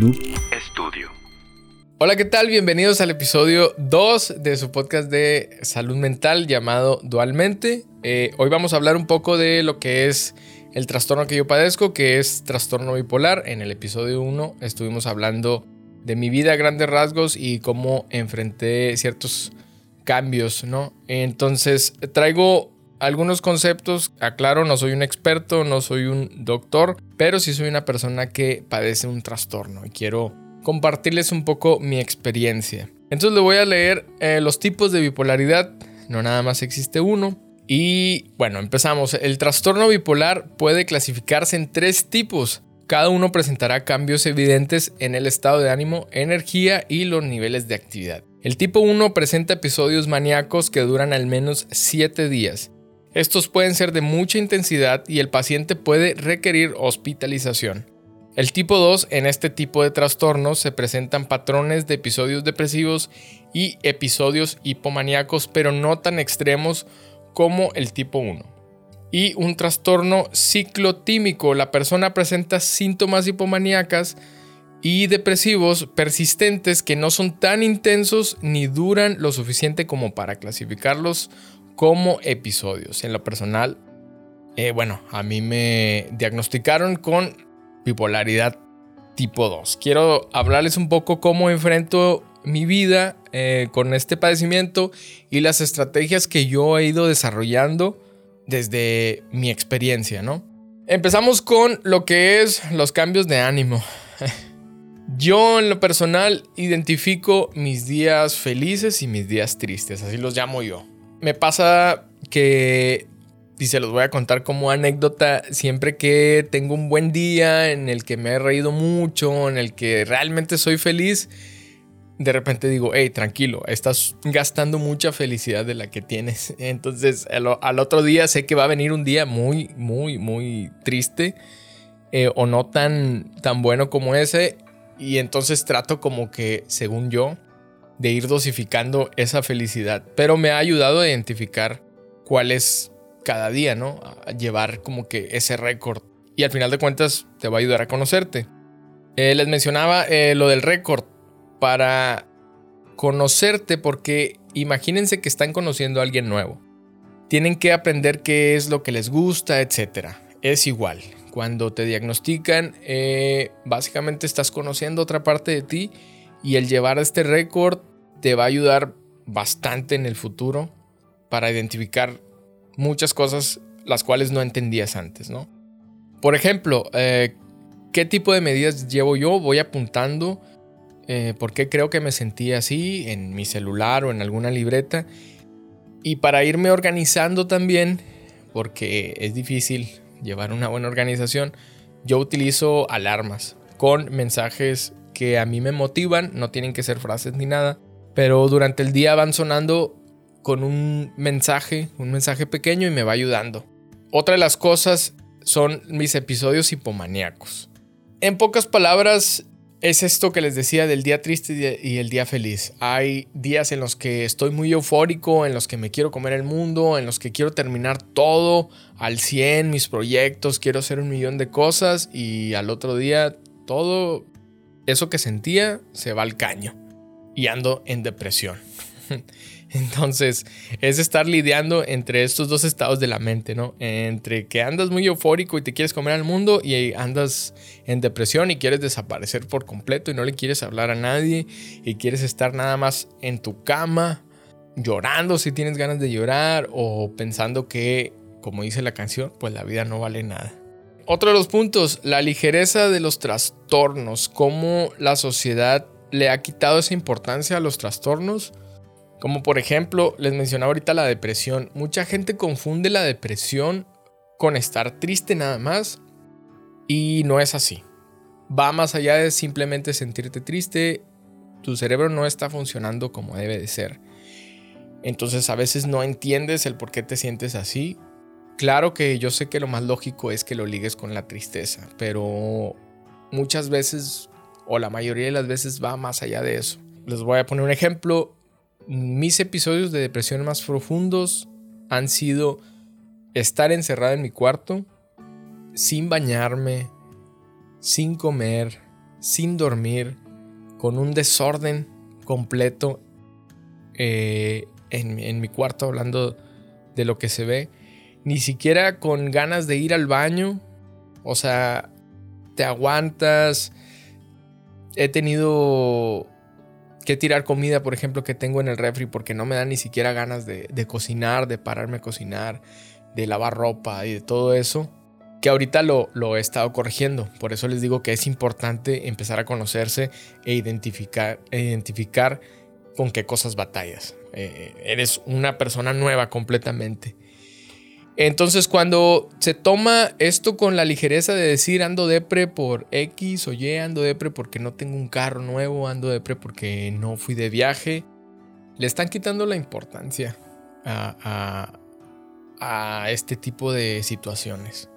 Noob Studio. Hola, ¿qué tal? Bienvenidos al episodio 2 de su podcast de salud mental llamado Dualmente. Eh, hoy vamos a hablar un poco de lo que es el trastorno que yo padezco, que es trastorno bipolar. En el episodio 1 estuvimos hablando de mi vida a grandes rasgos y cómo enfrenté ciertos cambios, ¿no? Entonces traigo algunos conceptos, aclaro, no soy un experto, no soy un doctor, pero sí soy una persona que padece un trastorno y quiero compartirles un poco mi experiencia. Entonces le voy a leer eh, los tipos de bipolaridad, no nada más existe uno. Y bueno, empezamos. El trastorno bipolar puede clasificarse en tres tipos. Cada uno presentará cambios evidentes en el estado de ánimo, energía y los niveles de actividad. El tipo 1 presenta episodios maníacos que duran al menos 7 días. Estos pueden ser de mucha intensidad y el paciente puede requerir hospitalización. El tipo 2, en este tipo de trastornos se presentan patrones de episodios depresivos y episodios hipomaníacos, pero no tan extremos como el tipo 1. Y un trastorno ciclotímico, la persona presenta síntomas hipomaníacas y depresivos persistentes que no son tan intensos ni duran lo suficiente como para clasificarlos como episodios. En lo personal, eh, bueno, a mí me diagnosticaron con bipolaridad tipo 2. Quiero hablarles un poco cómo enfrento mi vida eh, con este padecimiento y las estrategias que yo he ido desarrollando desde mi experiencia, ¿no? Empezamos con lo que es los cambios de ánimo. Yo en lo personal identifico mis días felices y mis días tristes, así los llamo yo me pasa que, y se los voy a contar como anécdota, siempre que tengo un buen día en el que me he reído mucho, en el que realmente soy feliz, de repente digo, hey, tranquilo, estás gastando mucha felicidad de la que tienes. Entonces al, otro día sé que va a venir un día muy, muy, muy triste eh, o no tan, tan bueno como ese. Y entonces trato como que, según yo, de ir dosificando esa felicidad, pero me ha ayudado a identificar cuál es cada día, ¿no? A llevar como que ese récord y al final de cuentas te va a ayudar a conocerte. Eh, les mencionaba eh, lo del récord para conocerte porque imagínense que están conociendo a alguien nuevo. Tienen que aprender qué es lo que les gusta, etc. Es igual. Cuando te diagnostican, eh, básicamente estás conociendo otra parte de ti y el llevar este récord te va a ayudar bastante en el futuro para identificar muchas cosas las cuales no entendías antes, ¿no? Por ejemplo, eh, ¿qué tipo de medidas llevo yo? Voy apuntando eh, por qué creo que me sentía así en mi celular o en alguna libreta. Y para irme organizando también, porque es difícil llevar una buena organización, yo utilizo alarmas con mensajes que a mí me motivan, no tienen que ser frases ni nada, pero durante el día van sonando con un mensaje, un mensaje pequeño y me va ayudando. Otra de las cosas son mis episodios hipomaníacos. En pocas palabras, es esto que les decía del día triste y el día feliz. Hay días en los que estoy muy eufórico, en los que me quiero comer el mundo, en los que quiero terminar todo al 100, mis proyectos, quiero hacer un millón de cosas y al otro día todo eso que sentía se va al caño y ando en depresión. Entonces, es estar lidiando entre estos dos estados de la mente, ¿no? Entre que andas muy eufórico y te quieres comer al mundo y andas en depresión y quieres desaparecer por completo y no le quieres hablar a nadie y quieres estar nada más en tu cama llorando si tienes ganas de llorar o pensando que, como dice la canción, pues la vida no vale nada. Otro de los puntos, la ligereza de los trastornos, cómo la sociedad le ha quitado esa importancia a los trastornos. Como por ejemplo, les mencionaba ahorita la depresión. Mucha gente confunde la depresión con estar triste nada más. Y no es así. Va más allá de simplemente sentirte triste. Tu cerebro no está funcionando como debe de ser. Entonces a veces no entiendes el por qué te sientes así. Claro que yo sé que lo más lógico es que lo ligues con la tristeza, pero muchas veces o la mayoría de las veces va más allá de eso. Les voy a poner un ejemplo. Mis episodios de depresión más profundos han sido estar encerrado en mi cuarto, sin bañarme, sin comer, sin dormir, con un desorden completo eh, en mi cuarto hablando de lo que se ve, ni siquiera con ganas de ir al baño, o sea, te aguantas. He tenido que tirar comida, por ejemplo, que tengo en el refri porque no me da ni siquiera ganas de, cocinar, de pararme a cocinar, de lavar ropa y de todo eso. Que ahorita lo, lo, he estado corrigiendo. Por eso les digo que es importante empezar a conocerse e identificar, e identificar con qué cosas batallas. Eh, eres una persona nueva completamente. Entonces, cuando se toma esto con la ligereza de decir ando depre por X o Y, ando depre porque no tengo un carro nuevo, ando depre porque no fui de viaje, le están quitando la importancia a, este tipo de situaciones.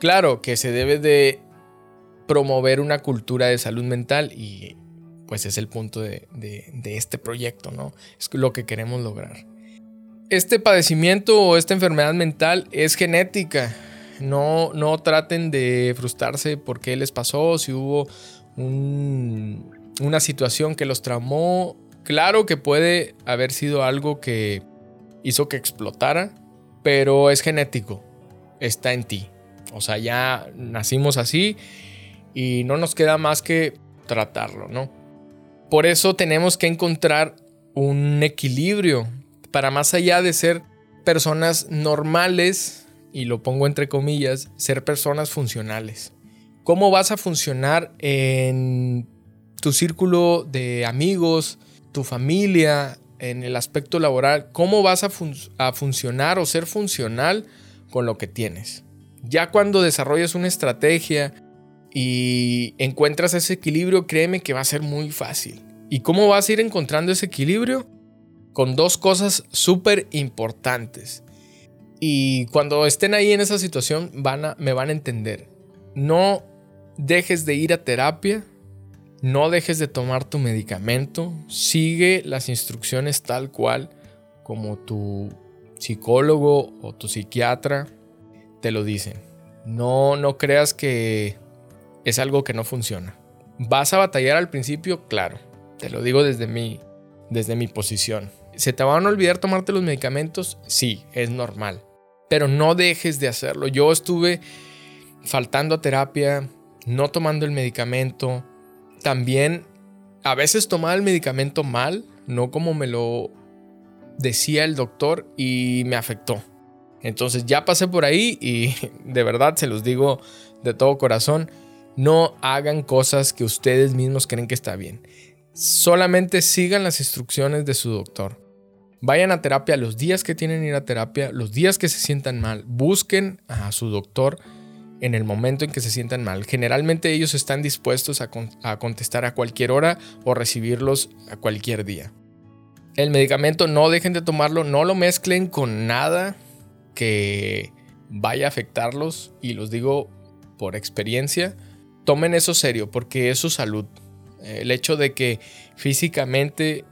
Claro que se debe de promover una cultura de salud mental y pues es el punto de, de este proyecto, ¿no? Es lo que queremos lograr este padecimiento o esta enfermedad mental es genética. No, no traten de frustrarse por qué les pasó, si hubo una situación que los traumó. Claro que puede haber sido algo que hizo que explotara, pero es genético, está en ti. O sea, ya nacimos así y no nos queda más que tratarlo, ¿no? Por eso tenemos que encontrar un equilibrio para más allá de ser personas normales, y lo pongo entre comillas, ser personas funcionales. ¿Cómo vas a funcionar en tu círculo de amigos, tu familia, en el aspecto laboral? ¿Cómo vas a, funcionar o ser funcional con lo que tienes? Ya cuando desarrollas una estrategia y encuentras ese equilibrio, créeme que va a ser muy fácil. ¿Y cómo vas a ir encontrando ese equilibrio? Con dos cosas súper importantes. Y cuando estén ahí en esa situación me van a entender. No dejes de ir a terapia, no dejes de tomar tu medicamento, sigue las instrucciones tal cual como tu psicólogo o tu psiquiatra te lo dicen. No, no creas que es algo que no funciona. ¿Vas a batallar al principio? Claro, te lo digo desde mi, desde mi posición. ¿Se te van a olvidar tomarte los medicamentos? Sí, es normal. Pero no dejes de hacerlo. Yo estuve faltando a terapia, no tomando el medicamento. También a veces tomaba el medicamento mal, no como me lo decía el doctor y me afectó. Entonces ya pasé por ahí y de verdad se los digo de todo corazón, no hagan cosas que ustedes mismos creen que está bien. Solamente sigan las instrucciones de su doctor. Vayan a terapia los días que tienen ir a terapia, los días que se sientan mal. Busquen a su doctor en el momento en que se sientan mal. Generalmente ellos están dispuestos a, contestar a cualquier hora o recibirlos a cualquier día. El medicamento no dejen de tomarlo, no lo mezclen con nada que vaya a afectarlos y los digo por experiencia. Tomen eso serio porque es su salud. El hecho de que físicamente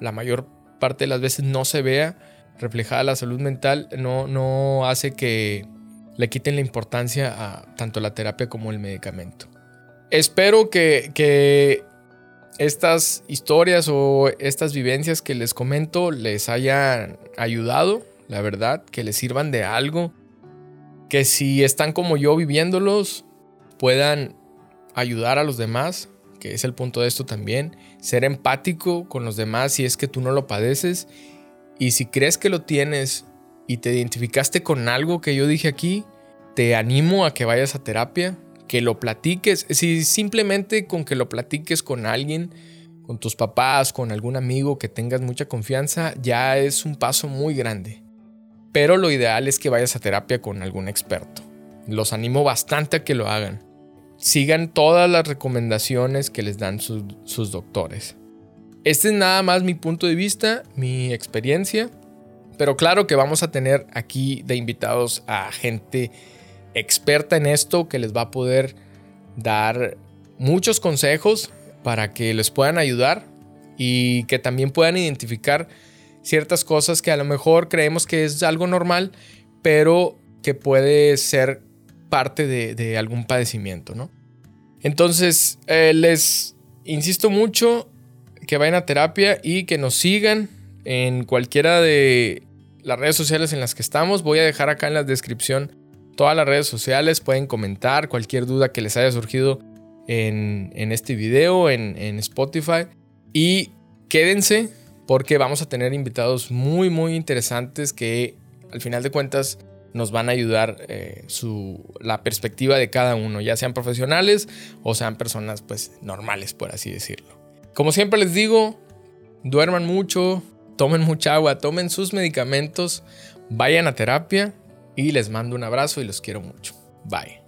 la mayor parte de las veces no se vea reflejada la salud mental, no, no hace que le quiten la importancia a tanto la terapia como el medicamento. Espero que, que estas historias o estas vivencias que les comento les hayan ayudado, la verdad, que les sirvan de algo, que si están como yo viviéndolos, puedan ayudar a los demás, que es el punto de esto también, ser empático con los demás si es que tú no lo padeces y si crees que lo tienes y te identificaste con algo que yo dije aquí, te animo a que vayas a terapia, que lo platiques, si simplemente con que lo platiques con alguien, con tus papás, con algún amigo que tengas mucha confianza, ya es un paso muy grande. Pero lo ideal es que vayas a terapia con algún experto. Los animo bastante a que lo hagan sigan todas las recomendaciones que les dan sus, doctores. Este es nada más mi punto de vista, mi experiencia, pero claro que vamos a tener aquí de invitados a gente experta en esto que les va a poder dar muchos consejos para que les puedan ayudar y que también puedan identificar ciertas cosas que a lo mejor creemos que es algo normal, pero que puede ser parte de, algún padecimiento, ¿no? Entonces, eh, les insisto mucho que vayan a terapia y que nos sigan en cualquiera de las redes sociales en las que estamos. Voy a dejar acá en la descripción todas las redes sociales. Pueden comentar cualquier duda que les haya surgido en, este video, en, en Spotify. Y quédense porque vamos a tener invitados muy, muy interesantes que al final de cuentas nos van a ayudar eh, su, la perspectiva de cada uno, ya sean profesionales o sean personas pues normales, por así decirlo. Como siempre les digo, duerman mucho, tomen mucha agua, tomen sus medicamentos, vayan a terapia y les mando un abrazo y los quiero mucho. Bye.